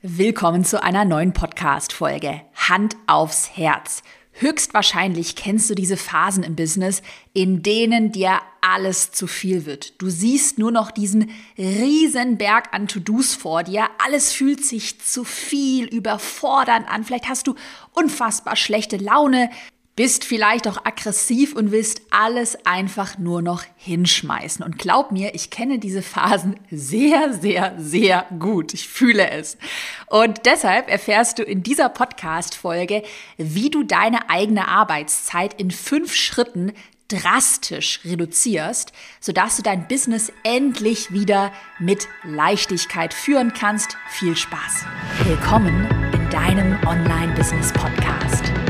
Willkommen zu einer neuen Podcast-Folge. Hand aufs Herz. Höchstwahrscheinlich kennst du diese Phasen im Business, in denen dir alles zu viel wird. Du siehst nur noch diesen riesen Berg an To-Dos vor dir. Alles fühlt sich zu viel überfordernd an. Vielleicht hast du unfassbar schlechte Laune bist vielleicht auch aggressiv und willst alles einfach nur noch hinschmeißen. Und glaub mir, ich kenne diese Phasen sehr, sehr, sehr gut. Ich fühle es. Und deshalb erfährst du in dieser Podcast-Folge, wie du deine eigene Arbeitszeit in fünf Schritten drastisch reduzierst, sodass du dein Business endlich wieder mit Leichtigkeit führen kannst. Viel Spaß. Willkommen in deinem Online-Business-Podcast.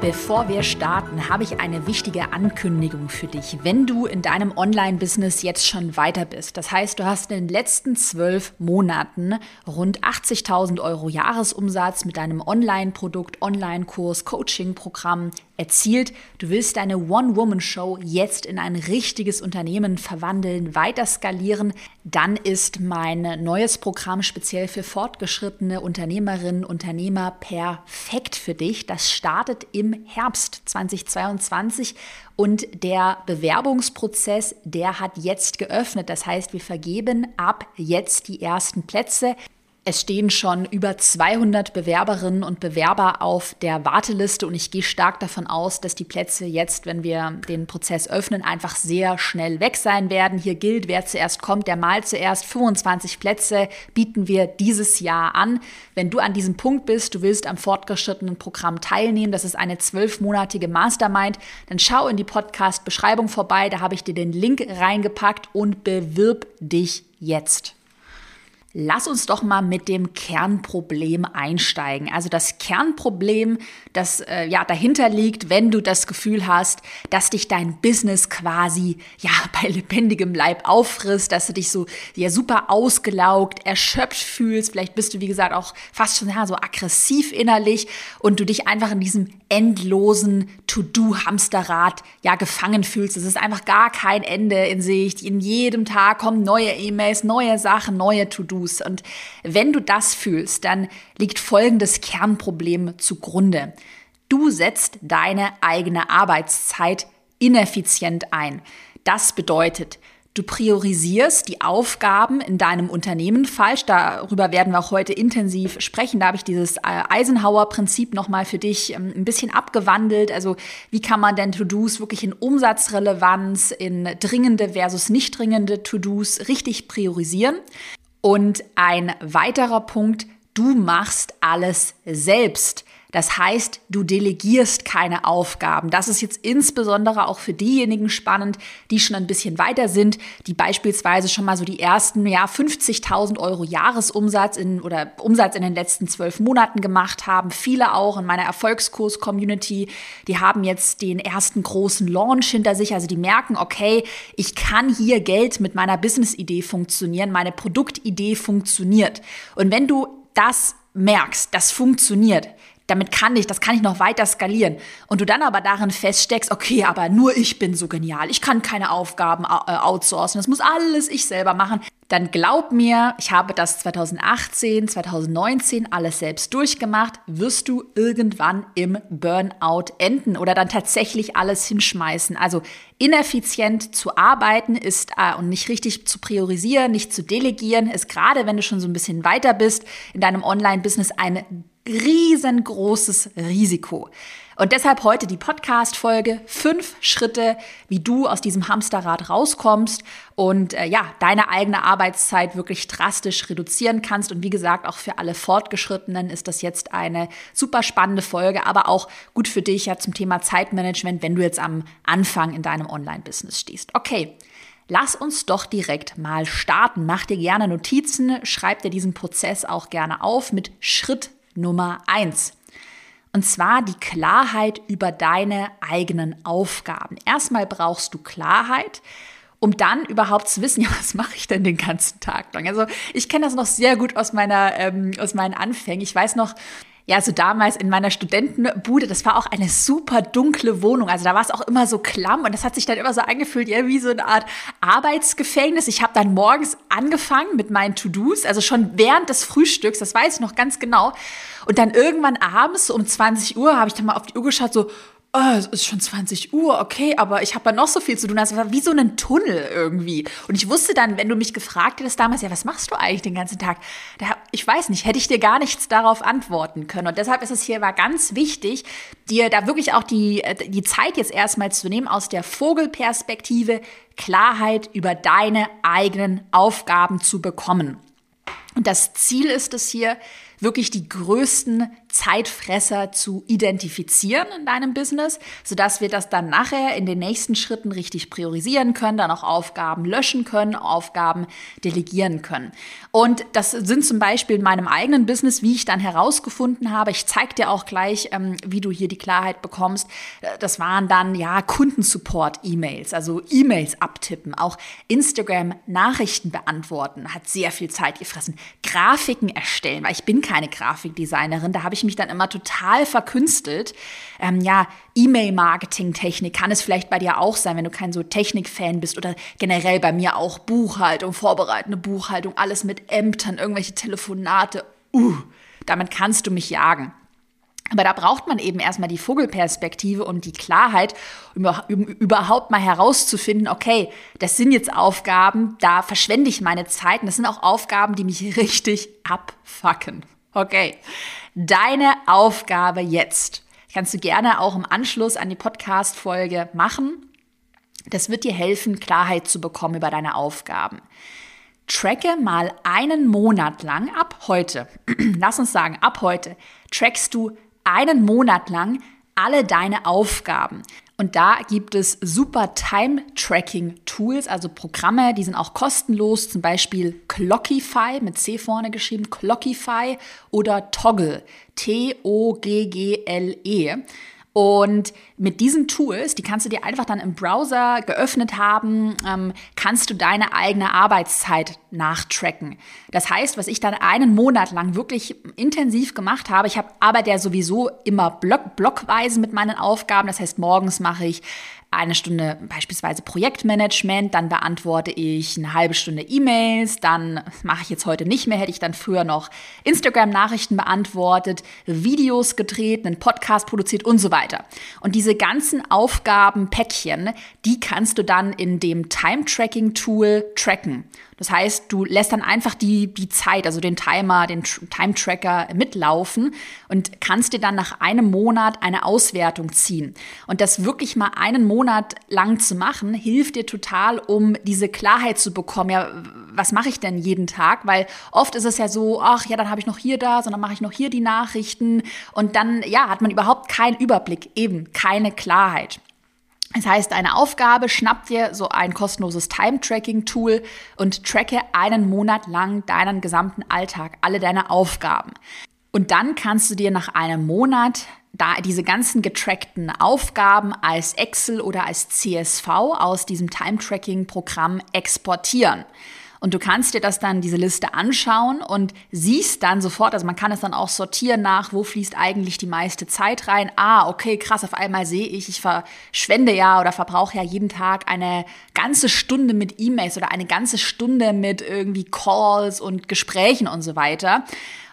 Bevor wir starten, habe ich eine wichtige Ankündigung für dich. Wenn du in deinem Online-Business jetzt schon weiter bist, das heißt, du hast in den letzten zwölf Monaten rund 80.000 Euro Jahresumsatz mit deinem Online-Produkt, Online-Kurs, Coaching-Programm erzielt, du willst deine One-Woman-Show jetzt in ein richtiges Unternehmen verwandeln, weiter skalieren, dann ist mein neues Programm speziell für fortgeschrittene Unternehmerinnen, Unternehmer perfekt für dich. Das startet im Herbst 2022 und der Bewerbungsprozess, der hat jetzt geöffnet. Das heißt, wir vergeben ab jetzt die ersten Plätze. Es stehen schon über 200 Bewerberinnen und Bewerber auf der Warteliste und ich gehe stark davon aus, dass die Plätze jetzt, wenn wir den Prozess öffnen, einfach sehr schnell weg sein werden. Hier gilt, wer zuerst kommt, der mal zuerst. 25 Plätze bieten wir dieses Jahr an. Wenn du an diesem Punkt bist, du willst am fortgeschrittenen Programm teilnehmen, das ist eine zwölfmonatige Mastermind, dann schau in die Podcast-Beschreibung vorbei, da habe ich dir den Link reingepackt und bewirb dich jetzt. Lass uns doch mal mit dem Kernproblem einsteigen. Also das Kernproblem, das äh, ja dahinter liegt, wenn du das Gefühl hast, dass dich dein Business quasi ja bei lebendigem Leib auffrisst, dass du dich so ja super ausgelaugt, erschöpft fühlst. Vielleicht bist du wie gesagt auch fast schon ja, so aggressiv innerlich und du dich einfach in diesem endlosen To-Do-Hamsterrad ja gefangen fühlst. Es ist einfach gar kein Ende in Sicht. In jedem Tag kommen neue E-Mails, neue Sachen, neue To-Do. To-Dos. Und wenn du das fühlst, dann liegt folgendes Kernproblem zugrunde. Du setzt deine eigene Arbeitszeit ineffizient ein. Das bedeutet, Du priorisierst die Aufgaben in deinem Unternehmen falsch. Darüber werden wir auch heute intensiv sprechen. Da habe ich dieses äh, Eisenhower-Prinzip nochmal für dich ähm, ein bisschen abgewandelt. Also wie kann man denn To-Dos wirklich in Umsatzrelevanz, in dringende versus nicht dringende To-Dos richtig priorisieren? Und ein weiterer Punkt, du machst alles selbst. Das heißt, du delegierst keine Aufgaben. Das ist jetzt insbesondere auch für diejenigen spannend, die schon ein bisschen weiter sind, die beispielsweise schon mal so die ersten ja, 50.000 Euro Jahresumsatz in, oder Umsatz in den letzten zwölf Monaten gemacht haben. Viele auch in meiner Erfolgskurs-Community, die haben jetzt den ersten großen Launch hinter sich. Also die merken, okay, ich kann hier Geld mit meiner Business-Idee funktionieren, meine Produktidee funktioniert. Und wenn du das merkst, das funktioniert, damit kann ich, das kann ich noch weiter skalieren. Und du dann aber darin feststeckst, okay, aber nur ich bin so genial, ich kann keine Aufgaben äh, outsourcen, das muss alles ich selber machen. Dann glaub mir, ich habe das 2018, 2019 alles selbst durchgemacht, wirst du irgendwann im Burnout enden oder dann tatsächlich alles hinschmeißen. Also ineffizient zu arbeiten ist äh, und nicht richtig zu priorisieren, nicht zu delegieren, ist gerade, wenn du schon so ein bisschen weiter bist in deinem Online-Business ein riesengroßes Risiko. Und deshalb heute die Podcast-Folge: Fünf Schritte, wie du aus diesem Hamsterrad rauskommst und äh, ja, deine eigene Arbeitszeit wirklich drastisch reduzieren kannst. Und wie gesagt, auch für alle Fortgeschrittenen ist das jetzt eine super spannende Folge, aber auch gut für dich ja zum Thema Zeitmanagement, wenn du jetzt am Anfang in deinem Online-Business stehst. Okay. Lass uns doch direkt mal starten. Mach dir gerne Notizen, schreib dir diesen Prozess auch gerne auf mit Schritt Nummer eins. Und zwar die Klarheit über deine eigenen Aufgaben. Erstmal brauchst du Klarheit um dann überhaupt zu wissen, ja, was mache ich denn den ganzen Tag lang? Also ich kenne das noch sehr gut aus meiner, ähm, aus meinen Anfängen. Ich weiß noch, ja, so damals in meiner Studentenbude, das war auch eine super dunkle Wohnung. Also da war es auch immer so klamm und das hat sich dann immer so angefühlt, ja, wie so eine Art Arbeitsgefängnis. Ich habe dann morgens angefangen mit meinen To-Dos, also schon während des Frühstücks, das weiß ich noch ganz genau. Und dann irgendwann abends um 20 Uhr habe ich dann mal auf die Uhr geschaut, so, oh, es ist schon 20 Uhr, okay, aber ich habe ja noch so viel zu tun. Das war wie so ein Tunnel irgendwie. Und ich wusste dann, wenn du mich gefragt hättest damals, ja, was machst du eigentlich den ganzen Tag? Da, ich weiß nicht, hätte ich dir gar nichts darauf antworten können. Und deshalb ist es hier war ganz wichtig, dir da wirklich auch die, äh, die Zeit jetzt erstmal zu nehmen, aus der Vogelperspektive Klarheit über deine eigenen Aufgaben zu bekommen. Und das Ziel ist es hier, wirklich die größten Zeitfresser zu identifizieren in deinem Business, sodass wir das dann nachher in den nächsten Schritten richtig priorisieren können, dann auch Aufgaben löschen können, Aufgaben delegieren können. Und das sind zum Beispiel in meinem eigenen Business, wie ich dann herausgefunden habe. Ich zeige dir auch gleich, ähm, wie du hier die Klarheit bekommst. Äh, das waren dann ja Kundensupport-E-Mails, also E-Mails abtippen, auch Instagram-Nachrichten beantworten, hat sehr viel Zeit gefressen. Grafiken erstellen, weil ich bin keine Grafikdesignerin, da habe ich mich dann immer total verkünstelt. Ähm, ja, E-Mail-Marketing-Technik kann es vielleicht bei dir auch sein, wenn du kein so Technik-Fan bist oder generell bei mir auch Buchhaltung, vorbereitende Buchhaltung, alles mit Ämtern, irgendwelche Telefonate. Uh, damit kannst du mich jagen. Aber da braucht man eben erstmal die Vogelperspektive und die Klarheit, um, überhaupt mal herauszufinden, okay, das sind jetzt Aufgaben, da verschwende ich meine Zeit und das sind auch Aufgaben, die mich richtig abfacken. Okay, deine Aufgabe jetzt. Kannst du gerne auch im Anschluss an die Podcast-Folge machen. Das wird dir helfen, Klarheit zu bekommen über deine Aufgaben. Tracke mal einen Monat lang ab heute. Lass uns sagen, ab heute trackst du einen Monat lang alle deine Aufgaben. Und da gibt es super Time-Tracking-Tools, also Programme, die sind auch kostenlos, zum Beispiel Clockify mit C vorne geschrieben, Clockify oder Toggle, T-O-G-G-L-E. Und mit diesen Tools, die kannst du dir einfach dann im Browser geöffnet haben, ähm, kannst du deine eigene Arbeitszeit nachtracken. Das heißt, was ich dann einen Monat lang wirklich intensiv gemacht habe, ich habe arbeite ja sowieso immer block, blockweise mit meinen Aufgaben. Das heißt, morgens mache ich eine Stunde beispielsweise Projektmanagement, dann beantworte ich eine halbe Stunde E-Mails, dann mache ich jetzt heute nicht mehr, hätte ich dann früher noch Instagram-Nachrichten beantwortet, Videos gedreht, einen Podcast produziert und so weiter. Und diese ganzen Aufgabenpäckchen, die kannst du dann in dem Time-Tracking-Tool tracken. Das heißt, du lässt dann einfach die, die Zeit, also den Timer, den Time-Tracker mitlaufen und kannst dir dann nach einem Monat eine Auswertung ziehen. Und das wirklich mal einen Monat lang zu machen, hilft dir total, um diese Klarheit zu bekommen. Ja, was mache ich denn jeden Tag? Weil oft ist es ja so, ach ja, dann habe ich noch hier da, sondern mache ich noch hier die Nachrichten und dann, ja, hat man überhaupt keinen Überblick, eben keine Klarheit. Das heißt, eine Aufgabe, schnapp dir so ein kostenloses Time-Tracking-Tool und tracke einen Monat lang deinen gesamten Alltag, alle deine Aufgaben. Und dann kannst du dir nach einem Monat da diese ganzen getrackten Aufgaben als Excel oder als CSV aus diesem Time-Tracking-Programm exportieren. Und du kannst dir das dann, diese Liste anschauen und siehst dann sofort, also man kann es dann auch sortieren nach, wo fließt eigentlich die meiste Zeit rein. Ah, okay, krass, auf einmal sehe ich, ich verschwende ja oder verbrauche ja jeden Tag eine ganze Stunde mit E-Mails oder eine ganze Stunde mit irgendwie Calls und Gesprächen und so weiter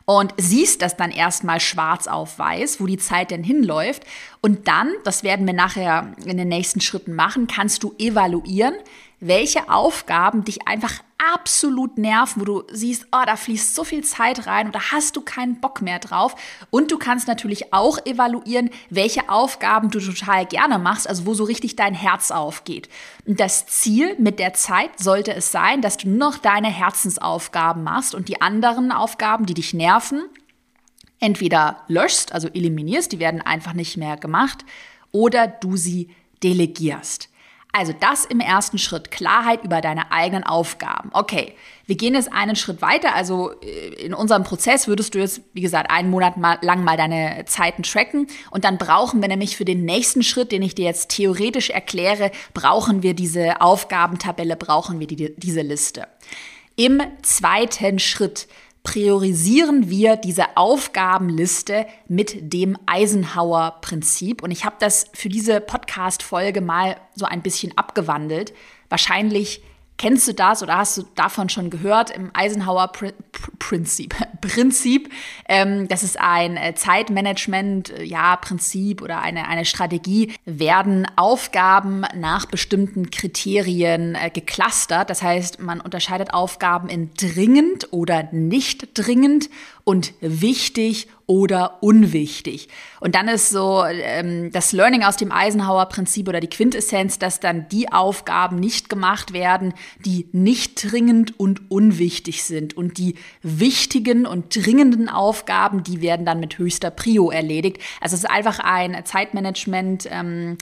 und siehst das dann erstmal schwarz auf weiß, wo die Zeit denn hinläuft. Und dann, das werden wir nachher in den nächsten Schritten machen, kannst du evaluieren, welche Aufgaben dich einfach absolut nerven, wo du siehst, oh, da fließt so viel Zeit rein und da hast du keinen Bock mehr drauf. Und du kannst natürlich auch evaluieren, welche Aufgaben du total gerne machst, also wo so richtig dein Herz aufgeht. Und das Ziel mit der Zeit sollte es sein, dass du noch deine Herzensaufgaben machst und die anderen Aufgaben, die dich nerven, entweder löschst, also eliminierst, die werden einfach nicht mehr gemacht, oder du sie delegierst. Also das im ersten Schritt, Klarheit über deine eigenen Aufgaben. Okay, wir gehen jetzt einen Schritt weiter. Also äh, in unserem Prozess würdest du jetzt, wie gesagt, einen Monat lang mal deine Zeiten tracken und dann brauchen wir nämlich für den nächsten Schritt, den ich dir jetzt theoretisch erkläre, brauchen wir diese Aufgabentabelle, brauchen wir die, diese Liste. Im zweiten Schritt priorisieren wir diese Aufgabenliste mit dem Eisenhower-Prinzip. Und ich habe das für diese Podcast-Folge mal so ein bisschen abgewandelt. Wahrscheinlich Kennst du das oder hast du davon schon gehört im Eisenhower Prinzip? Prinzip, ähm, das ist ein äh, Zeitmanagement, äh, ja, Prinzip oder eine, eine Strategie, werden Aufgaben nach bestimmten Kriterien äh, geclustert. Das heißt, man unterscheidet Aufgaben in dringend oder nicht dringend und wichtig oder unwichtig. Und dann ist so ähm, das Learning aus dem Eisenhower-Prinzip oder die Quintessenz, dass dann die Aufgaben nicht gemacht werden, die nicht dringend und unwichtig sind. Und die wichtigen und dringenden Aufgaben, die werden dann mit höchster Prio erledigt. Also es ist einfach ein Zeitmanagement. Ähm,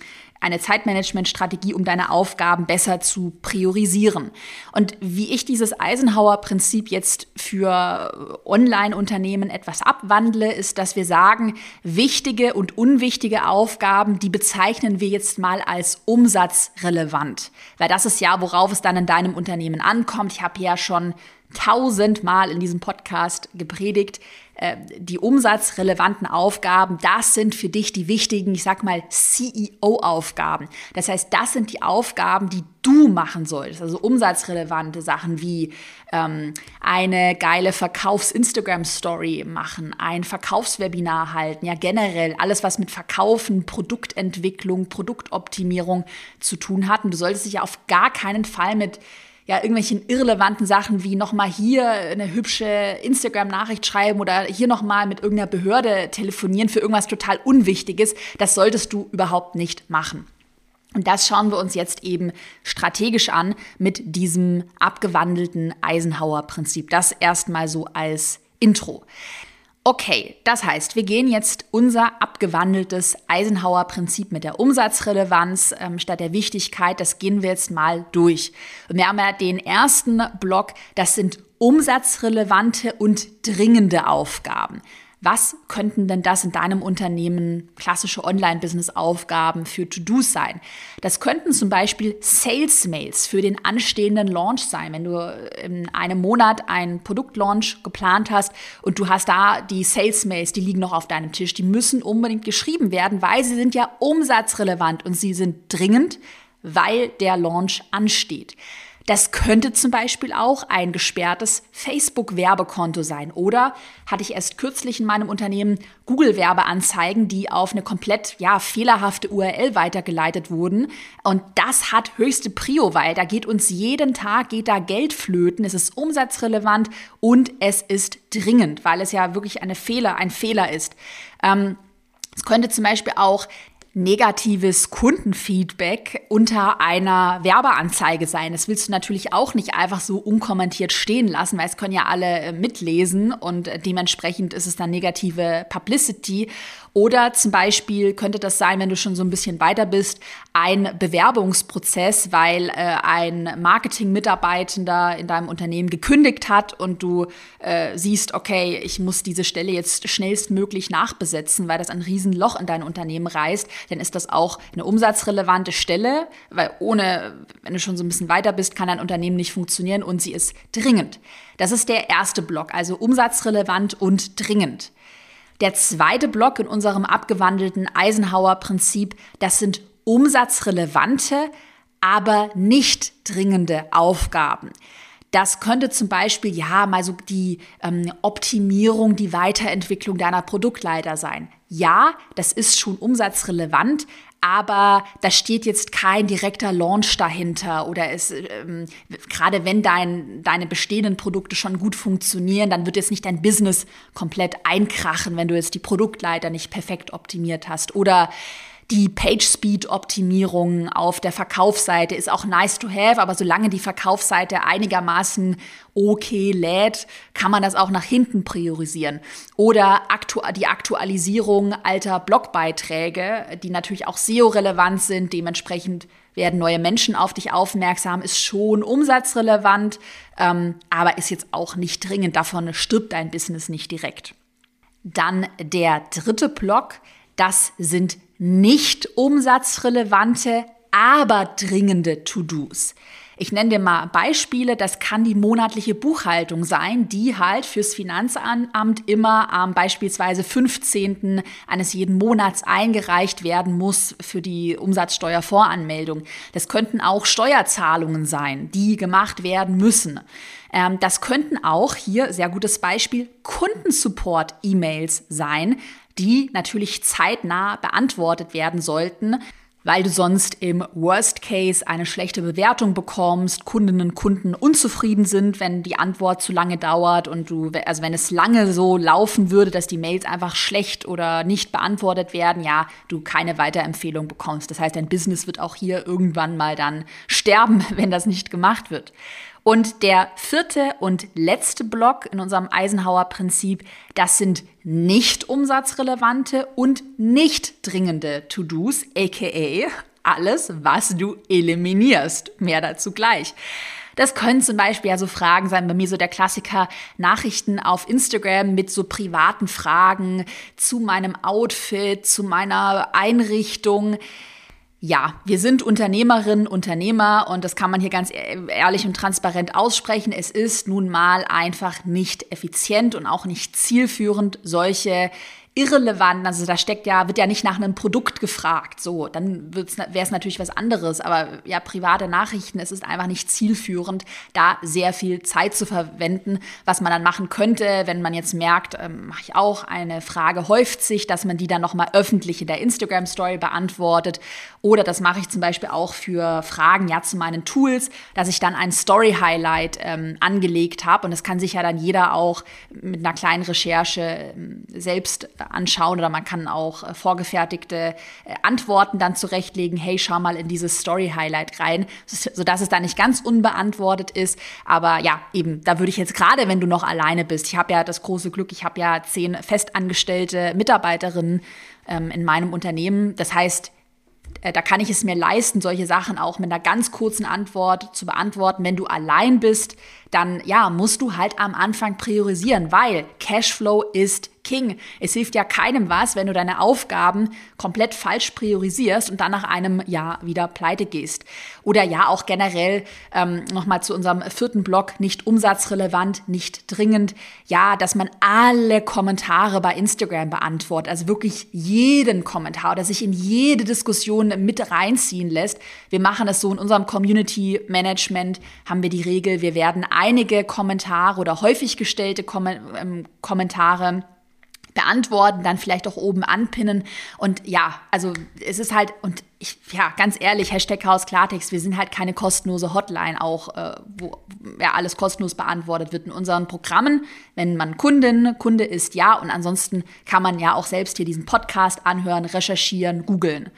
eine Zeitmanagementstrategie, um deine Aufgaben besser zu priorisieren. Und wie ich dieses Eisenhower-Prinzip jetzt für Online-Unternehmen etwas abwandle, ist, dass wir sagen, wichtige und unwichtige Aufgaben, die bezeichnen wir jetzt mal als umsatzrelevant. Weil das ist ja, worauf es dann in deinem Unternehmen ankommt. Ich habe ja schon tausendmal in diesem Podcast gepredigt, äh, die umsatzrelevanten Aufgaben, das sind für dich die wichtigen, ich sag mal, CEO-Aufgaben. Das heißt, das sind die Aufgaben, die du machen solltest. Also umsatzrelevante Sachen wie ähm, eine geile Verkaufs-Instagram-Story machen, ein Verkaufswebinar halten, ja generell alles, was mit Verkaufen, Produktentwicklung, Produktoptimierung zu tun hat. Und du solltest dich ja auf gar keinen Fall mit ja, irgendwelchen irrelevanten Sachen wie nochmal hier eine hübsche Instagram-Nachricht schreiben oder hier nochmal mit irgendeiner Behörde telefonieren für irgendwas total Unwichtiges, das solltest du überhaupt nicht machen. Und das schauen wir uns jetzt eben strategisch an mit diesem abgewandelten Eisenhower-Prinzip. Das erstmal so als Intro. Okay, das heißt, wir gehen jetzt unser abgewandeltes Eisenhower-Prinzip mit der Umsatzrelevanz ähm, statt der Wichtigkeit, das gehen wir jetzt mal durch. Und wir haben ja den ersten Block, das sind umsatzrelevante und dringende Aufgaben. Was könnten denn das in deinem Unternehmen klassische Online-Business-Aufgaben für To-Dos sein? Das könnten zum Beispiel Sales-Mails für den anstehenden Launch sein. Wenn du in einem Monat einen Produktlaunch geplant hast und du hast da die Sales-Mails, die liegen noch auf deinem Tisch, die müssen unbedingt geschrieben werden, weil sie sind ja umsatzrelevant und sie sind dringend, weil der Launch ansteht. Das könnte zum Beispiel auch ein gesperrtes Facebook-Werbekonto sein. Oder hatte ich erst kürzlich in meinem Unternehmen Google-Werbeanzeigen, die auf eine komplett ja, fehlerhafte URL weitergeleitet wurden. Und das hat höchste Prio, weil da geht uns jeden Tag geht da Geld flöten. Es ist umsatzrelevant und es ist dringend, weil es ja wirklich eine Fehler, ein Fehler ist. Ähm, es könnte zum Beispiel auch negatives Kundenfeedback unter einer Werbeanzeige sein. Das willst du natürlich auch nicht einfach so unkommentiert stehen lassen, weil es können ja alle äh, mitlesen und äh, dementsprechend ist es dann negative Publicity. Oder zum Beispiel könnte das sein, wenn du schon so ein bisschen weiter bist, ein Bewerbungsprozess, weil äh, ein Marketing-Mitarbeitender in deinem Unternehmen gekündigt hat und du äh, siehst, okay, ich muss diese Stelle jetzt schnellstmöglich nachbesetzen, weil das ein Riesenloch in dein Unternehmen reißt, dann ist das auch eine umsatzrelevante Stelle, weil ohne, wenn du schon so ein bisschen weiter bist, kann dein Unternehmen nicht funktionieren und sie ist dringend. Das ist der erste Block, also umsatzrelevant und dringend. Der zweite Block in unserem abgewandelten Eisenhower-Prinzip, das sind umsatzrelevante, aber nicht dringende Aufgaben. Das könnte zum Beispiel ja mal so die ähm, Optimierung, die Weiterentwicklung deiner Produktleiter sein. Ja, das ist schon umsatzrelevant, aber da steht jetzt kein direkter Launch dahinter oder es, ähm, gerade wenn dein, deine bestehenden Produkte schon gut funktionieren, dann wird jetzt nicht dein Business komplett einkrachen, wenn du jetzt die Produktleiter nicht perfekt optimiert hast. Oder Die Page-Speed-Optimierung auf der Verkaufsseite ist auch nice to have, aber solange die Verkaufsseite einigermaßen okay lädt, kann man das auch nach hinten priorisieren. Oder aktu die Aktualisierung alter Blogbeiträge, die natürlich auch SEO-relevant sind, dementsprechend werden neue Menschen auf dich aufmerksam, ist schon umsatzrelevant, ähm, aber ist jetzt auch nicht dringend. Davon stirbt dein Business nicht direkt. Dann der dritte Block, das sind nicht umsatzrelevante, aber dringende To-Dos. Ich nenne dir mal Beispiele. Das kann die monatliche Buchhaltung sein, die halt fürs Finanzamt immer am beispielsweise 15. eines jeden Monats eingereicht werden muss für die Umsatzsteuervoranmeldung. Das könnten auch Steuerzahlungen sein, die gemacht werden müssen. Ähm, das könnten auch hier, sehr gutes Beispiel, Kundensupport-E-Mails sein, die natürlich zeitnah beantwortet werden sollten weil du sonst im Worst Case eine schlechte Bewertung bekommst, Kundinnen und Kunden unzufrieden sind, wenn die Antwort zu lange dauert und du, also wenn es lange so laufen würde, dass die Mails einfach schlecht oder nicht beantwortet werden, ja, du keine Weiterempfehlung bekommst. Das heißt, dein Business wird auch hier irgendwann mal dann sterben, wenn das nicht gemacht wird. Und der vierte und letzte Block in unserem Eisenhower-Prinzip, das sind nicht umsatzrelevante und nicht dringende To-Dos, aka alles, was du eliminierst. Mehr dazu gleich. Das können zum Beispiel ja so Fragen sein, bei mir so der Klassiker Nachrichten auf Instagram mit so privaten Fragen zu meinem Outfit, zu meiner Einrichtung ja, wir sind Unternehmerinnen, Unternehmer und das kann man hier ganz e-, ehrlich und transparent aussprechen. Es ist nun mal einfach nicht effizient und auch nicht zielführend, solche irrelevant. Also da steckt ja, wird ja nicht nach einem Produkt gefragt. So, dann wäre es natürlich was anderes. Aber ja, private Nachrichten, es ist einfach nicht zielführend, da sehr viel Zeit zu verwenden, was man dann machen könnte, wenn man jetzt merkt, ähm, mache ich auch, eine Frage häuft sich, dass man die dann nochmal öffentlich in der Instagram-Story beantwortet. Oder das mache ich zum Beispiel auch für Fragen ja zu meinen Tools, dass ich dann ein Story-Highlight ähm, angelegt habe. Und das kann sich ja dann jeder auch mit einer kleinen Recherche ähm, selbst anschauen oder man kann auch äh, vorgefertigte äh, Antworten dann zurechtlegen. Hey, schau mal in dieses Story-Highlight rein, sodass es da nicht ganz unbeantwortet ist. Aber ja, eben, da würde ich jetzt gerade, wenn du noch alleine bist, ich habe ja das große Glück, ich habe ja zehn festangestellte Mitarbeiterinnen ähm, in meinem Unternehmen. Das heißt, äh, da kann ich es mir leisten, solche Sachen auch mit einer ganz kurzen Antwort zu beantworten. Wenn du allein bist, dann ja, musst du halt am Anfang priorisieren, weil Cashflow ist King. Es hilft ja keinem was, wenn du deine Aufgaben komplett falsch priorisierst und dann nach einem Jahr wieder pleite gehst. Oder ja, auch generell ähm, nochmal zu unserem vierten Block, nicht umsatzrelevant, nicht dringend. Ja, dass man alle Kommentare bei Instagram beantwortet, also wirklich jeden Kommentar oder sich in jede Diskussion mit reinziehen lässt. Wir machen es so in unserem Community Management, haben wir die Regel, wir werden einige Kommentare oder häufig gestellte Kom ähm, Kommentare beantworten, dann vielleicht auch oben anpinnen. Und ja, also es ist halt, und ich, ja, ganz ehrlich, Hashtag Haus Klartext, wir sind halt keine kostenlose Hotline auch, äh, wo ja alles kostenlos beantwortet wird in unseren Programmen. Wenn man Kundin, Kunde ist, ja. Und ansonsten kann man ja auch selbst hier diesen Podcast anhören, recherchieren, googeln.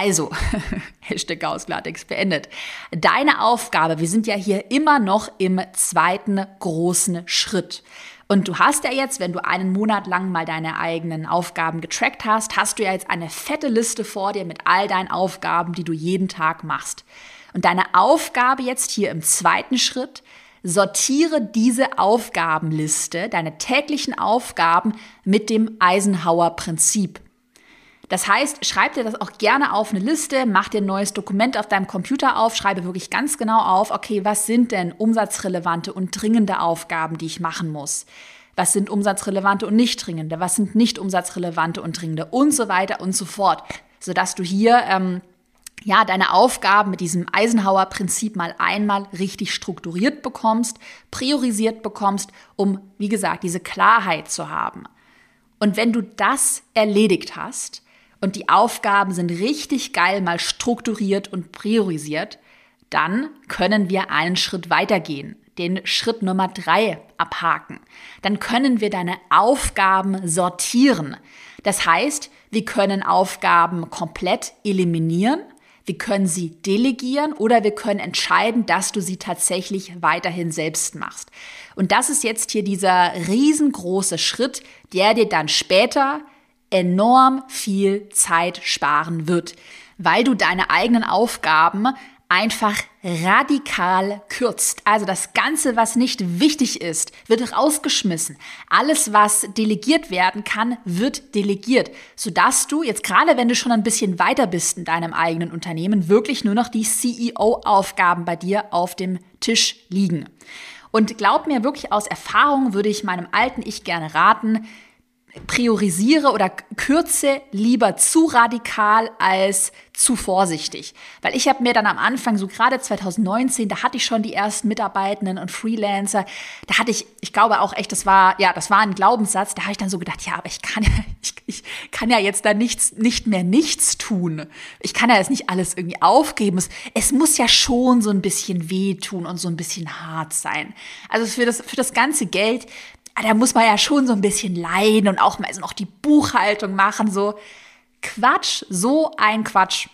Also, Hashtag Chaos beendet. Deine Aufgabe, wir sind ja hier immer noch im zweiten großen Schritt. Und du hast ja jetzt, wenn du einen Monat lang mal deine eigenen Aufgaben getrackt hast, hast du ja jetzt eine fette Liste vor dir mit all deinen Aufgaben, die du jeden Tag machst. Und deine Aufgabe jetzt hier im zweiten Schritt, sortiere diese Aufgabenliste, deine täglichen Aufgaben mit dem Eisenhower Prinzip. Das heißt, schreib dir das auch gerne auf eine Liste, mach dir ein neues Dokument auf deinem Computer auf, schreibe wirklich ganz genau auf, okay, was sind denn umsatzrelevante und dringende Aufgaben, die ich machen muss? Was sind umsatzrelevante und nicht dringende? Was sind nicht umsatzrelevante und dringende? Und so weiter und so fort. Sodass du hier ähm, ja, deine Aufgaben mit diesem Eisenhower-Prinzip mal einmal richtig strukturiert bekommst, priorisiert bekommst, um, wie gesagt, diese Klarheit zu haben. Und wenn du das erledigt hast, und die Aufgaben sind richtig geil mal strukturiert und priorisiert, dann können wir einen Schritt weitergehen. den Schritt Nummer drei abhaken. Dann können wir deine Aufgaben sortieren. Das heißt, wir können Aufgaben komplett eliminieren, wir können sie delegieren oder wir können entscheiden, dass du sie tatsächlich weiterhin selbst machst. Und das ist jetzt hier dieser riesengroße Schritt, der dir dann später enorm viel Zeit sparen wird, weil du deine eigenen Aufgaben einfach radikal kürzt. Also das Ganze, was nicht wichtig ist, wird rausgeschmissen. Alles, was delegiert werden kann, wird delegiert, sodass du jetzt gerade, wenn du schon ein bisschen weiter bist in deinem eigenen Unternehmen, wirklich nur noch die CEO-Aufgaben bei dir auf dem Tisch liegen. Und glaub mir wirklich aus Erfahrung würde ich meinem alten Ich gerne raten, priorisiere oder kürze lieber zu radikal als zu vorsichtig. Weil ich habe mir dann am Anfang, so gerade 2019, da hatte ich schon die ersten Mitarbeitenden und Freelancer, da hatte ich, ich glaube auch echt, das war, ja, das war ein Glaubenssatz, da habe ich dann so gedacht, ja, aber ich kann ja, ich, ich kann ja jetzt da nichts, nicht mehr nichts tun. Ich kann ja jetzt nicht alles irgendwie aufgeben. Es, es muss ja schon so ein bisschen wehtun und so ein bisschen hart sein. Also für das, für das ganze Geld, da muss man ja schon so ein bisschen leiden und auch mal so noch die Buchhaltung machen, so Quatsch, so ein Quatsch.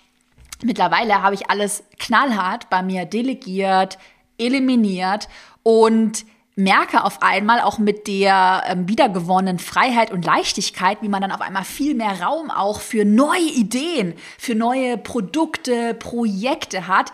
Mittlerweile habe ich alles knallhart bei mir delegiert, eliminiert und merke auf einmal auch mit der ähm, wiedergewonnenen Freiheit und Leichtigkeit, wie man dann auf einmal viel mehr Raum auch für neue Ideen, für neue Produkte, Projekte hat,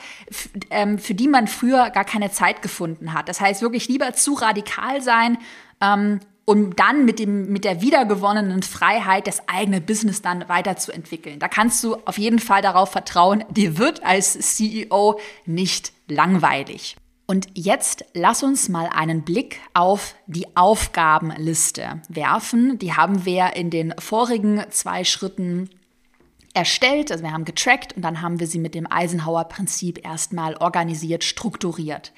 ähm, für die man früher gar keine Zeit gefunden hat. Das heißt wirklich lieber zu radikal sein ähm, um dann mit, dem, mit der wiedergewonnenen Freiheit das eigene Business dann weiterzuentwickeln. Da kannst du auf jeden Fall darauf vertrauen, dir wird als CEO nicht langweilig. Und jetzt lass uns mal einen Blick auf die Aufgabenliste werfen. Die haben wir in den vorigen zwei Schritten erstellt, also wir haben getrackt und dann haben wir sie mit dem Eisenhower-Prinzip erstmal organisiert, strukturiert.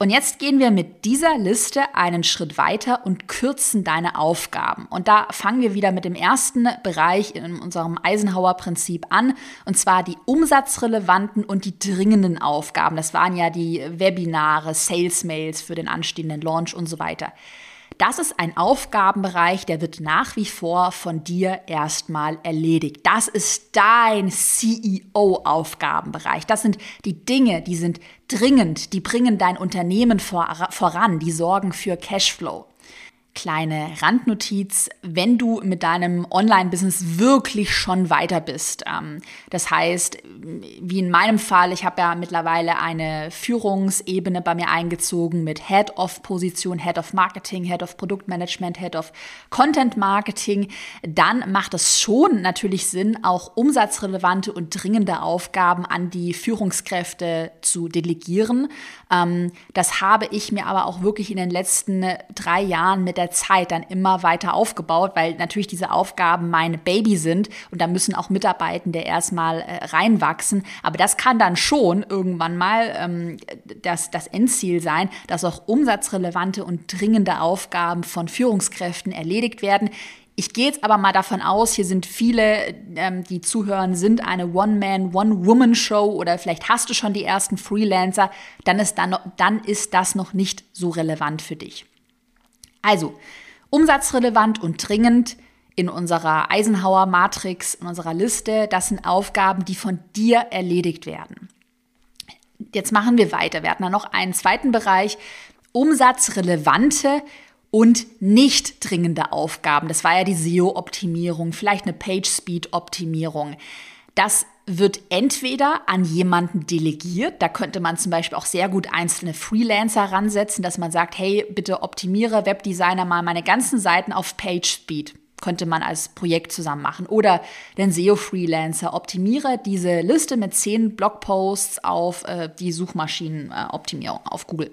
Und jetzt gehen wir mit dieser Liste einen Schritt weiter und kürzen deine Aufgaben. Und da fangen wir wieder mit dem ersten Bereich in unserem Eisenhower-Prinzip an, und zwar die umsatzrelevanten und die dringenden Aufgaben. Das waren ja die Webinare, Sales-Mails für den anstehenden Launch und so weiter. Das ist ein Aufgabenbereich, der wird nach wie vor von dir erstmal erledigt. Das ist dein CEO-Aufgabenbereich. Das sind die Dinge, die sind dringend, die bringen dein Unternehmen voran, die sorgen für Cashflow kleine Randnotiz, wenn du mit deinem Online-Business wirklich schon weiter bist. Ähm, das heißt, wie in meinem Fall, ich habe ja mittlerweile eine Führungsebene bei mir eingezogen mit Head of Position, Head of Marketing, Head of Produktmanagement, Head of Content Marketing, dann macht es schon natürlich Sinn, auch umsatzrelevante und dringende Aufgaben an die Führungskräfte zu delegieren. Ähm, das habe ich mir aber auch wirklich in den letzten drei Jahren mit der Zeit dann immer weiter aufgebaut, weil natürlich diese Aufgaben mein Baby sind und da müssen auch Mitarbeitende erstmal äh, reinwachsen. Aber das kann dann schon irgendwann mal ähm, das, das Endziel sein, dass auch umsatzrelevante und dringende Aufgaben von Führungskräften erledigt werden. Ich gehe jetzt aber mal davon aus, hier sind viele, ähm, die zuhören, sind eine One-Man, One-Woman-Show oder vielleicht hast du schon die ersten Freelancer, dann ist, dann, dann ist das noch nicht so relevant für dich. Also, umsatzrelevant und dringend in unserer Eisenhower-Matrix, in unserer Liste, das sind Aufgaben, die von dir erledigt werden. Jetzt machen wir weiter. Wir hatten da noch einen zweiten Bereich, umsatzrelevante und nicht dringende Aufgaben. Das war ja die SEO-Optimierung, vielleicht eine Page-Speed-Optimierung. Das wird entweder an jemanden delegiert, da könnte man zum Beispiel auch sehr gut einzelne Freelancer ransetzen, dass man sagt, hey, bitte optimiere Webdesigner mal meine ganzen Seiten auf PageSpeed. Könnte man als Projekt zusammen machen. Oder den SEO-Freelancer, optimiere diese Liste mit zehn Blogposts auf äh, die Suchmaschinenoptimierung auf Google.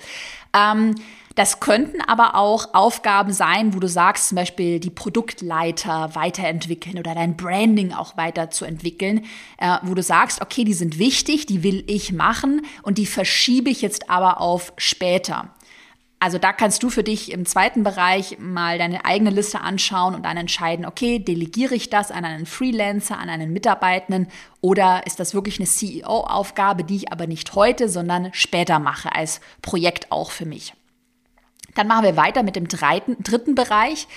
Ähm, das könnten aber auch Aufgaben sein, wo du sagst, zum Beispiel die Produktleiter weiterentwickeln oder dein Branding auch weiterzuentwickeln, äh, wo du sagst, okay, die sind wichtig, die will ich machen und die verschiebe ich jetzt aber auf später. Also da kannst du für dich im zweiten Bereich mal deine eigene Liste anschauen und dann entscheiden, okay, delegiere ich das an einen Freelancer, an einen Mitarbeitenden oder ist das wirklich eine CEO-Aufgabe, die ich aber nicht heute, sondern später mache als Projekt auch für mich. Dann machen wir weiter mit dem dritten, dritten Bereich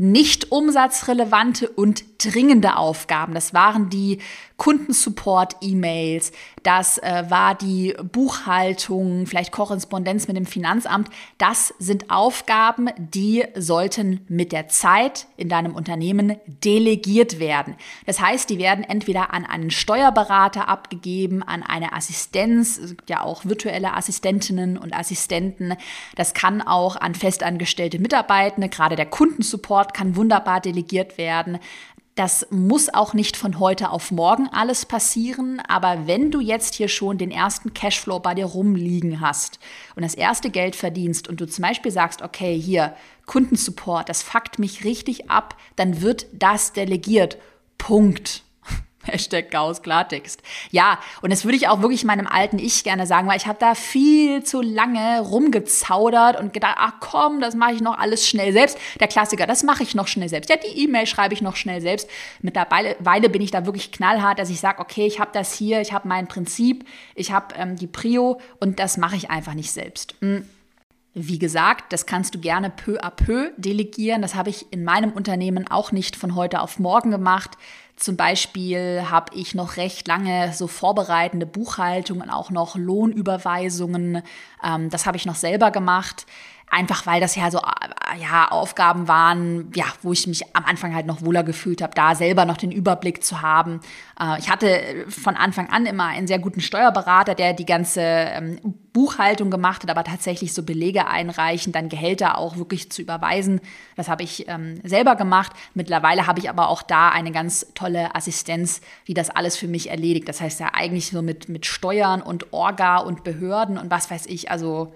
nicht umsatzrelevante und dringende Aufgaben. Das waren die Kundensupport-E-Mails, das äh, war die Buchhaltung, vielleicht Korrespondenz mit dem Finanzamt. Das sind Aufgaben, die sollten mit der Zeit in deinem Unternehmen delegiert werden. Das heißt, die werden entweder an einen Steuerberater abgegeben, an eine Assistenz, es gibt ja auch virtuelle Assistentinnen und Assistenten. Das kann auch an festangestellte Mitarbeitende, gerade der Kundensupport kann wunderbar delegiert werden. Das muss auch nicht von heute auf morgen alles passieren, aber wenn du jetzt hier schon den ersten Cashflow bei dir rumliegen hast und das erste Geld verdienst und du zum Beispiel sagst, okay, hier Kundensupport, das fuckt mich richtig ab, dann wird das delegiert. Punkt. Hashtag Chaos Klartext. Ja, und das würde ich auch wirklich meinem alten Ich gerne sagen, weil ich habe da viel zu lange rumgezaudert und gedacht, ach komm, das mache ich noch alles schnell selbst. Der Klassiker, das mache ich noch schnell selbst. Ja, die E-Mail schreibe ich noch schnell selbst. Mittlerweile bin ich da wirklich knallhart, dass ich sage, okay, ich habe das hier, ich habe mein Prinzip, ich habe ähm, die Prio und das mache ich einfach nicht selbst. Mhm. Wie gesagt, das kannst du gerne peu à peu delegieren. Das habe ich in meinem Unternehmen auch nicht von heute auf morgen gemacht. Zum Beispiel habe ich noch recht lange so vorbereitende Buchhaltung und auch noch Lohnüberweisungen. Ähm, das habe ich noch selber gemacht. Einfach weil das ja so ja, Aufgaben waren, ja, wo ich mich am Anfang halt noch wohler gefühlt habe, da selber noch den Überblick zu haben. Äh, ich hatte von Anfang an immer einen sehr guten Steuerberater, der die ganze ähm, Buchhaltung gemacht hat, aber tatsächlich so Belege einreichen, dann Gehälter auch wirklich zu überweisen. Das habe ich ähm, selber gemacht. Mittlerweile habe ich aber auch da eine ganz tolle Assistenz, die das alles für mich erledigt. Das heißt ja eigentlich so mit, mit Steuern und Orga und Behörden und was weiß ich, also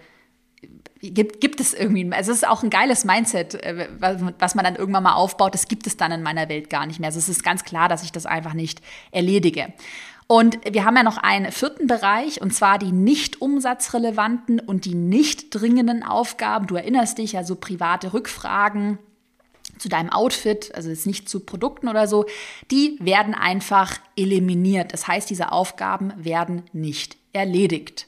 gibt, gibt es irgendwie, also es ist auch ein geiles Mindset, äh, was man dann irgendwann mal aufbaut, das gibt es dann in meiner Welt gar nicht mehr. Also es ist ganz klar, dass ich das einfach nicht erledige. Und wir haben ja noch einen vierten Bereich, und zwar die nicht umsatzrelevanten und die nicht dringenden Aufgaben. Du erinnerst dich ja so private Rückfragen zu deinem Outfit, also jetzt nicht zu Produkten oder so, die werden einfach eliminiert. Das heißt, diese Aufgaben werden nicht erledigt.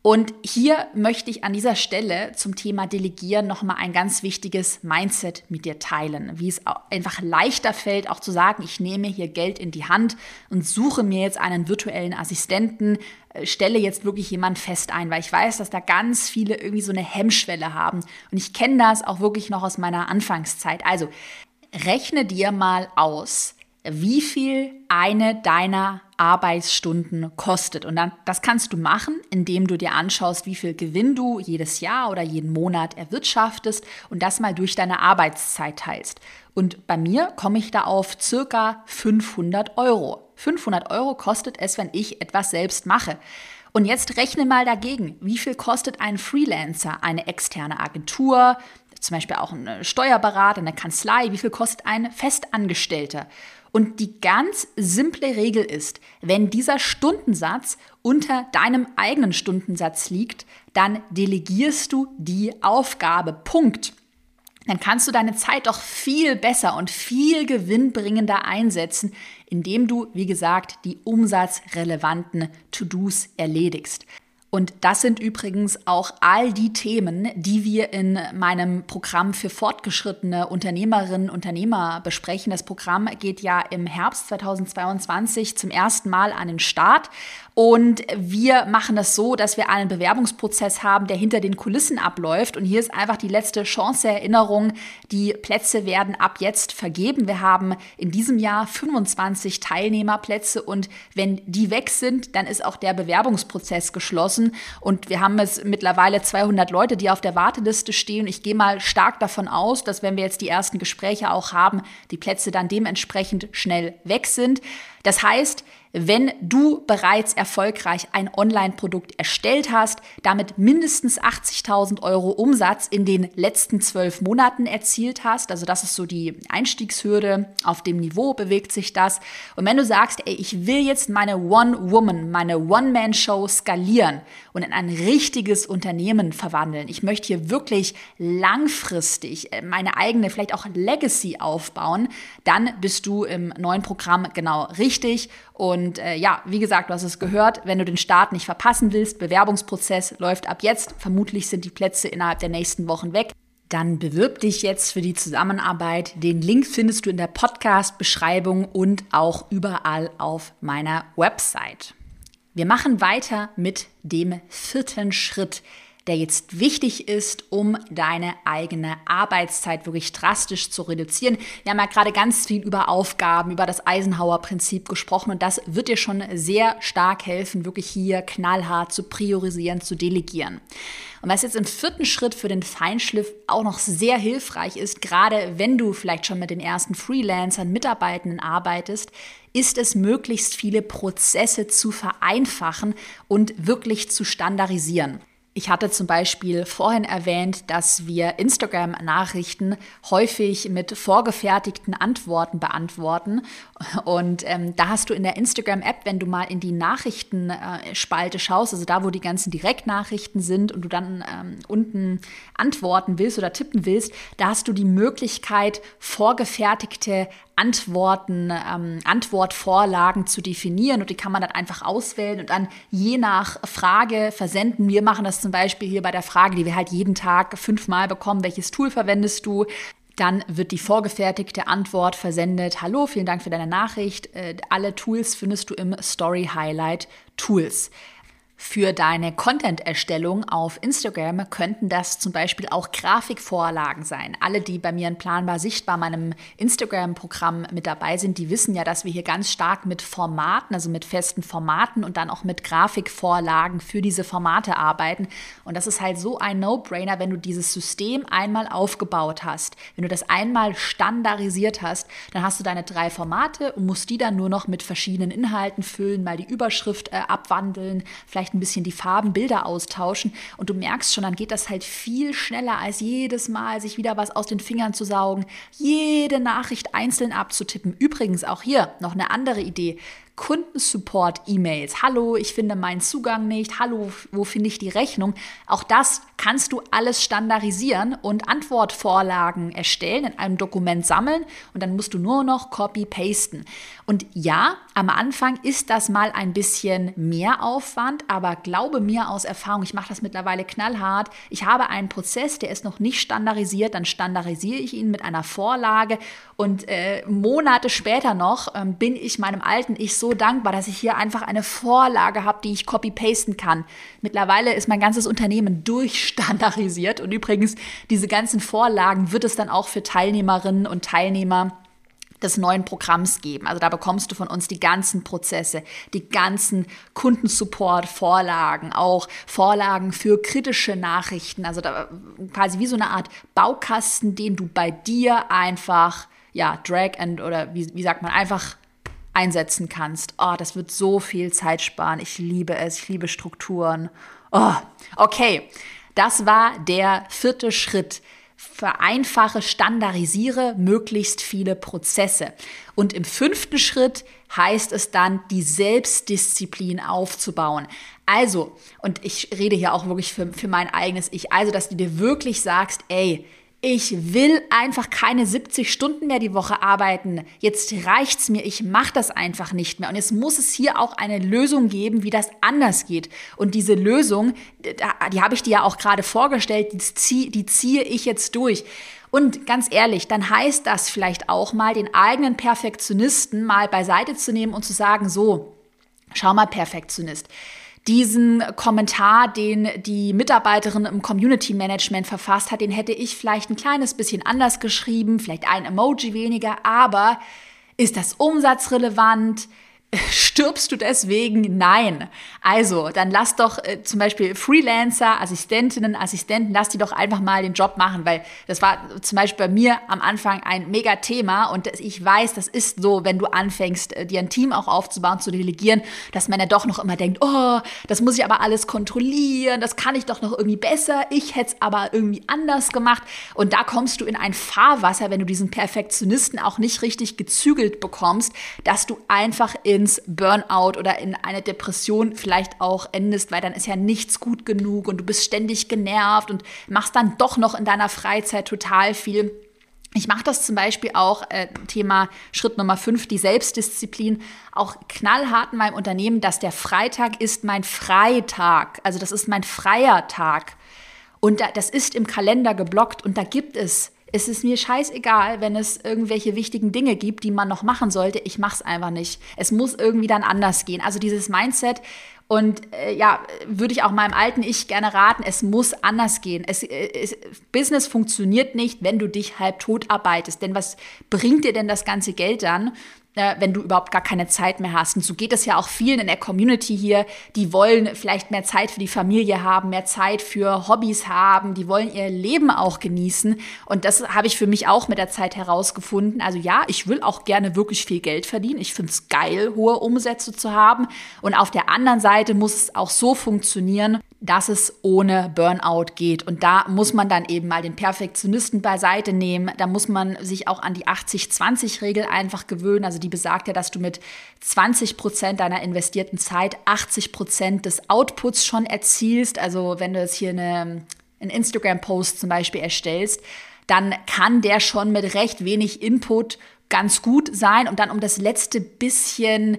Und hier möchte ich an dieser Stelle zum Thema Delegieren nochmal ein ganz wichtiges Mindset mit dir teilen, wie es einfach leichter fällt, auch zu sagen, ich nehme hier Geld in die Hand und suche mir jetzt einen virtuellen Assistenten, äh, stelle jetzt wirklich jemand fest ein, weil ich weiß, dass da ganz viele irgendwie so eine Hemmschwelle haben. Und ich kenne das auch wirklich noch aus meiner Anfangszeit. Also rechne dir mal aus, wie viel eine deiner Arbeitsstunden kostet. Und dann, das kannst du machen, indem du dir anschaust, wie viel Gewinn du jedes Jahr oder jeden Monat erwirtschaftest und das mal durch deine Arbeitszeit teilst. Und bei mir komme ich da auf circa 500 Euro. 500 Euro kostet es, wenn ich etwas selbst mache. Und jetzt rechne mal dagegen, wie viel kostet ein Freelancer, eine externe Agentur, zum Beispiel auch ein Steuerberater, eine Kanzlei, wie viel kostet ein Festangestellter? Und die ganz simple Regel ist, wenn dieser Stundensatz unter deinem eigenen Stundensatz liegt, dann delegierst du die Aufgabe. Punkt. Dann kannst du deine Zeit doch viel besser und viel gewinnbringender einsetzen, indem du, wie gesagt, die umsatzrelevanten To-Dos erledigst. Und das sind übrigens auch all die Themen, die wir in meinem Programm für fortgeschrittene Unternehmerinnen und Unternehmer besprechen. Das Programm geht ja im Herbst 2022 zum ersten Mal an den Start. Und wir machen das so, dass wir einen Bewerbungsprozess haben, der hinter den Kulissen abläuft. Und hier ist einfach die letzte Chance Erinnerung. Die Plätze werden ab jetzt vergeben. Wir haben in diesem Jahr 25 Teilnehmerplätze und wenn die weg sind, dann ist auch der Bewerbungsprozess geschlossen. Und wir haben es mittlerweile 200 Leute, die auf der Warteliste stehen. Ich gehe mal stark davon aus, dass wenn wir jetzt die ersten Gespräche auch haben, die Plätze dann dementsprechend schnell weg sind. Das heißt, wenn du bereits erfolgreich ein Online-Produkt erstellt hast, damit mindestens 80.000 Euro Umsatz in den letzten zwölf Monaten erzielt hast. Also das ist so die Einstiegshürde. Auf dem Niveau bewegt sich das. Und wenn du sagst, ey, ich will jetzt meine One-Woman, meine One-Man-Show skalieren und in ein richtiges Unternehmen verwandeln. Ich möchte hier wirklich langfristig äh, meine eigene, vielleicht auch Legacy aufbauen. Dann bist du im neuen Programm genau richtig. Und äh, ja, wie gesagt, du hast es gehört, wenn du den Start nicht verpassen willst, Bewerbungsprozess läuft ab jetzt. Vermutlich sind die Plätze innerhalb der nächsten Wochen weg. Dann bewirb dich jetzt für die Zusammenarbeit. Den Link findest du in der Podcast-Beschreibung und auch überall auf meiner Website. Wir machen weiter mit dem vierten Schritt der jetzt wichtig ist, um deine eigene Arbeitszeit wirklich drastisch zu reduzieren. Wir haben ja gerade ganz viel über Aufgaben, über das Eisenhower-Prinzip gesprochen und das wird dir schon sehr stark helfen, wirklich hier knallhart zu priorisieren, zu delegieren. Und was jetzt im vierten Schritt für den Feinschliff auch noch sehr hilfreich ist, gerade wenn du vielleicht schon mit den ersten Freelancern, Mitarbeitenden arbeitest, ist es möglichst viele Prozesse zu vereinfachen und wirklich zu standardisieren. Ich hatte zum Beispiel vorhin erwähnt, dass wir Instagram-Nachrichten häufig mit vorgefertigten Antworten beantworten. Und ähm, da hast du in der Instagram-App, wenn du mal in die Nachrichtenspalte schaust, also da, wo die ganzen Direktnachrichten sind und du dann ähm, unten antworten willst oder tippen willst, da hast du die Möglichkeit, vorgefertigte Antworten, ähm, Antwortvorlagen zu definieren und die kann man dann einfach auswählen und dann je nach Frage versenden. Wir machen das zum Beispiel hier bei der Frage, die wir halt jeden Tag fünfmal bekommen, welches Tool verwendest du? Dann wird die vorgefertigte Antwort versendet. Hallo, vielen Dank für deine Nachricht. Äh, alle Tools findest du im Story Highlight Tools. Für deine Content-Erstellung auf Instagram könnten das zum Beispiel auch Grafikvorlagen sein. Alle, die bei mir in Planbar Sichtbar, meinem Instagram-Programm mit dabei sind, die wissen ja, dass wir hier ganz stark mit Formaten, also mit festen Formaten und dann auch mit Grafikvorlagen für diese Formate arbeiten. Und das ist halt so ein No-Brainer, wenn du dieses System einmal aufgebaut hast, wenn du das einmal standardisiert hast, dann hast du deine drei Formate und musst die dann nur noch mit verschiedenen Inhalten füllen, mal die Überschrift äh, abwandeln, vielleicht vielleicht ein bisschen die Farben, Bilder austauschen und du merkst schon, dann geht das halt viel schneller als jedes Mal sich wieder was aus den Fingern zu saugen, jede Nachricht einzeln abzutippen. Übrigens auch hier noch eine andere Idee. Kundensupport-E-Mails. Hallo, ich finde meinen Zugang nicht. Hallo, wo finde ich die Rechnung? Auch das kannst du alles standardisieren und Antwortvorlagen erstellen, in einem Dokument sammeln und dann musst du nur noch copy-pasten. Und ja, am Anfang ist das mal ein bisschen mehr Aufwand, aber glaube mir aus Erfahrung, ich mache das mittlerweile knallhart. Ich habe einen Prozess, der ist noch nicht standardisiert, dann standardisiere ich ihn mit einer Vorlage und äh, Monate später noch ähm, bin ich meinem alten Ich so dankbar, dass ich hier einfach eine Vorlage habe, die ich copy-pasten kann. Mittlerweile ist mein ganzes Unternehmen durchstandardisiert und übrigens diese ganzen Vorlagen wird es dann auch für Teilnehmerinnen und Teilnehmer des neuen Programms geben. Also da bekommst du von uns die ganzen Prozesse, die ganzen Kundensupport-Vorlagen, auch Vorlagen für kritische Nachrichten. Also da quasi wie so eine Art Baukasten, den du bei dir einfach, ja, drag and oder wie, wie sagt man, einfach einsetzen kannst. Oh, das wird so viel Zeit sparen. Ich liebe es. Ich liebe Strukturen. Oh, okay. Das war der vierte Schritt vereinfache, standardisiere möglichst viele Prozesse. Und im fünften Schritt heißt es dann, die Selbstdisziplin aufzubauen. Also, und ich rede hier auch wirklich für, für mein eigenes Ich, also, dass du dir wirklich sagst, ey, ich will einfach keine 70 Stunden mehr die Woche arbeiten. Jetzt reicht's mir, ich mache das einfach nicht mehr. Und jetzt muss es hier auch eine Lösung geben, wie das anders geht. Und diese Lösung, die habe ich dir ja auch gerade vorgestellt, die, ziehe, die ziehe ich jetzt durch. Und ganz ehrlich, dann heißt das vielleicht auch mal, den eigenen Perfektionisten mal beiseite zu nehmen und zu sagen, so, schau mal, Perfektionist diesen Kommentar, den die Mitarbeiterin im Community Management verfasst hat, den hätte ich vielleicht ein kleines bisschen anders geschrieben, vielleicht ein Emoji weniger, aber ist das umsatzrelevant? Stirbst du deswegen? Nein. Also, dann lass doch äh, zum Beispiel Freelancer, Assistentinnen, Assistenten, lass die doch einfach mal den Job machen, weil das war zum Beispiel bei mir am Anfang ein mega Thema und ich weiß, das ist so, wenn du anfängst, äh, dir ein Team auch aufzubauen, zu delegieren, dass man ja doch noch immer denkt, oh, das muss ich aber alles kontrollieren, das kann ich doch noch irgendwie besser, ich hätte es aber irgendwie anders gemacht und da kommst du in ein Fahrwasser, wenn du diesen Perfektionisten auch nicht richtig gezügelt bekommst, dass du einfach in ins Burnout oder in eine Depression vielleicht auch endest, weil dann ist ja nichts gut genug und du bist ständig genervt und machst dann doch noch in deiner Freizeit total viel. Ich mache das zum Beispiel auch, äh, Thema Schritt Nummer 5, die Selbstdisziplin, auch knallhart in meinem Unternehmen, dass der Freitag ist mein Freitag. Also das ist mein freier Tag. Und da, das ist im Kalender geblockt und da gibt es es ist mir scheißegal, wenn es irgendwelche wichtigen Dinge gibt, die man noch machen sollte. Ich mache es einfach nicht. Es muss irgendwie dann anders gehen. Also dieses Mindset und äh, ja, würde ich auch meinem alten Ich gerne raten, es muss anders gehen. Es, äh, es, Business funktioniert nicht, wenn du dich halb tot arbeitest. Denn was bringt dir denn das ganze Geld dann? Äh, wenn du überhaupt gar keine Zeit mehr hast. Und so geht es ja auch vielen in der Community hier, die wollen vielleicht mehr Zeit für die Familie haben, mehr Zeit für Hobbys haben, die wollen ihr Leben auch genießen. Und das habe ich für mich auch mit der Zeit herausgefunden. Also ja, ich will auch gerne wirklich viel Geld verdienen. Ich finde es geil, hohe Umsätze zu haben. Und auf der anderen Seite muss es auch so funktionieren, dass es ohne Burnout geht. Und da muss man dann eben mal den Perfektionisten beiseite nehmen. Da muss man sich auch an die 80-20-Regel einfach gewöhnen. Also die besagt ja, dass du mit 20 Prozent deiner investierten Zeit 80 Prozent des Outputs schon erzielst. Also wenn du jetzt hier eine, einen Instagram-Post zum Beispiel erstellst, dann kann der schon mit recht wenig Input ganz gut sein und dann um das letzte bisschen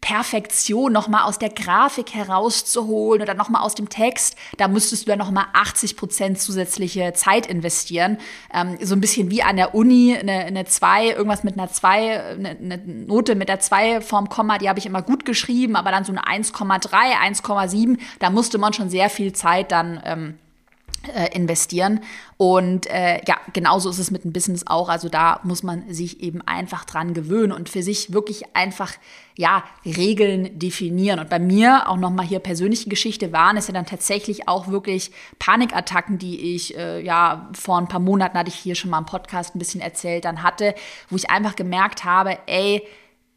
Perfektion nochmal aus der Grafik herauszuholen oder nochmal aus dem Text, da müsstest du dann nochmal 80 Prozent zusätzliche Zeit investieren. Ähm, so ein bisschen wie an der Uni, eine, eine 2, irgendwas mit einer 2, eine, eine Note mit der 2 vorm Komma, die habe ich immer gut geschrieben, aber dann so eine 1,3, 1,7, da musste man schon sehr viel Zeit dann ähm, äh, investieren. Und äh, ja, genauso ist es mit dem Business auch. Also da muss man sich eben einfach dran gewöhnen und für sich wirklich einfach ja Regeln definieren. Und bei mir auch nochmal hier persönliche Geschichte waren es ja dann tatsächlich auch wirklich Panikattacken, die ich äh, ja vor ein paar Monaten hatte ich hier schon mal im Podcast ein bisschen erzählt, dann hatte, wo ich einfach gemerkt habe, ey,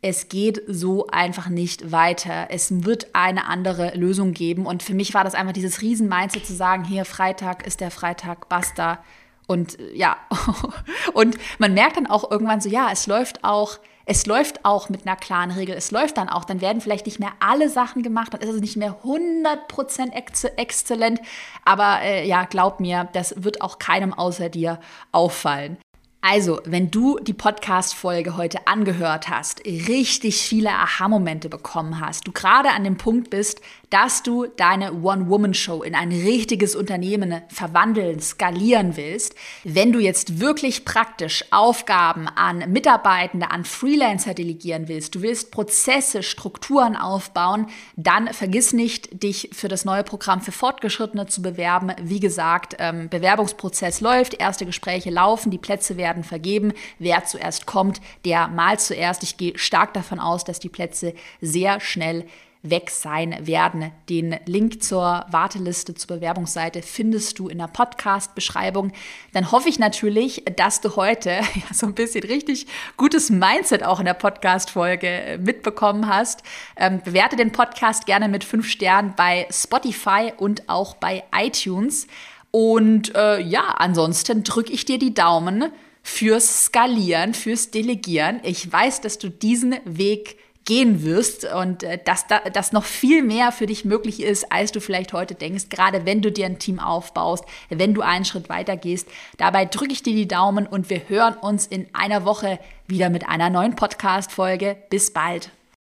es geht so einfach nicht weiter. Es wird eine andere Lösung geben. Und für mich war das einfach dieses Riesen-Mindset zu sagen, hier Freitag ist der Freitag, basta. Und äh, ja, und man merkt dann auch irgendwann so, ja, es läuft auch, es läuft auch mit einer klaren Regel. Es läuft dann auch, dann werden vielleicht nicht mehr alle Sachen gemacht, dann ist es nicht mehr 100% ex exzellent. Aber äh, ja, glaub mir, das wird auch keinem außer dir auffallen. Also, wenn du die Podcast-Folge heute angehört hast, richtig viele Aha-Momente bekommen hast, du gerade an dem Punkt bist, dass du deine One-Woman-Show in ein richtiges Unternehmen verwandeln, skalieren willst, wenn du jetzt wirklich praktisch Aufgaben an Mitarbeitende, an Freelancer delegieren willst, du willst Prozesse, Strukturen aufbauen, dann vergiss nicht, dich für das neue Programm für Fortgeschrittene zu bewerben. Wie gesagt, ähm, Bewerbungsprozess läuft, erste Gespräche laufen, die Plätze werden vergeben. Wer zuerst kommt, der mal zuerst. Ich gehe stark davon aus, dass die Plätze sehr schnell weg sein werden. Den Link zur Warteliste, zur Bewerbungsseite findest du in der Podcast-Beschreibung. Dann hoffe ich natürlich, dass du heute ja, so ein bisschen richtig gutes Mindset auch in der Podcast-Folge äh, mitbekommen hast. Ähm, bewerte den Podcast gerne mit fünf Sternen bei Spotify und auch bei iTunes. Und äh, ja, ansonsten drücke ich dir die Daumen fürs Skalieren, fürs Delegieren. Ich weiß, dass du diesen Weg gehen wirst und äh, dass da, dass noch viel mehr für dich möglich ist, als du vielleicht heute denkst, gerade wenn du dir ein Team aufbaust, wenn du einen Schritt weiter gehst. Dabei drücke ich dir die Daumen und wir hören uns in einer Woche wieder mit einer neuen Podcast-Folge. Bis bald.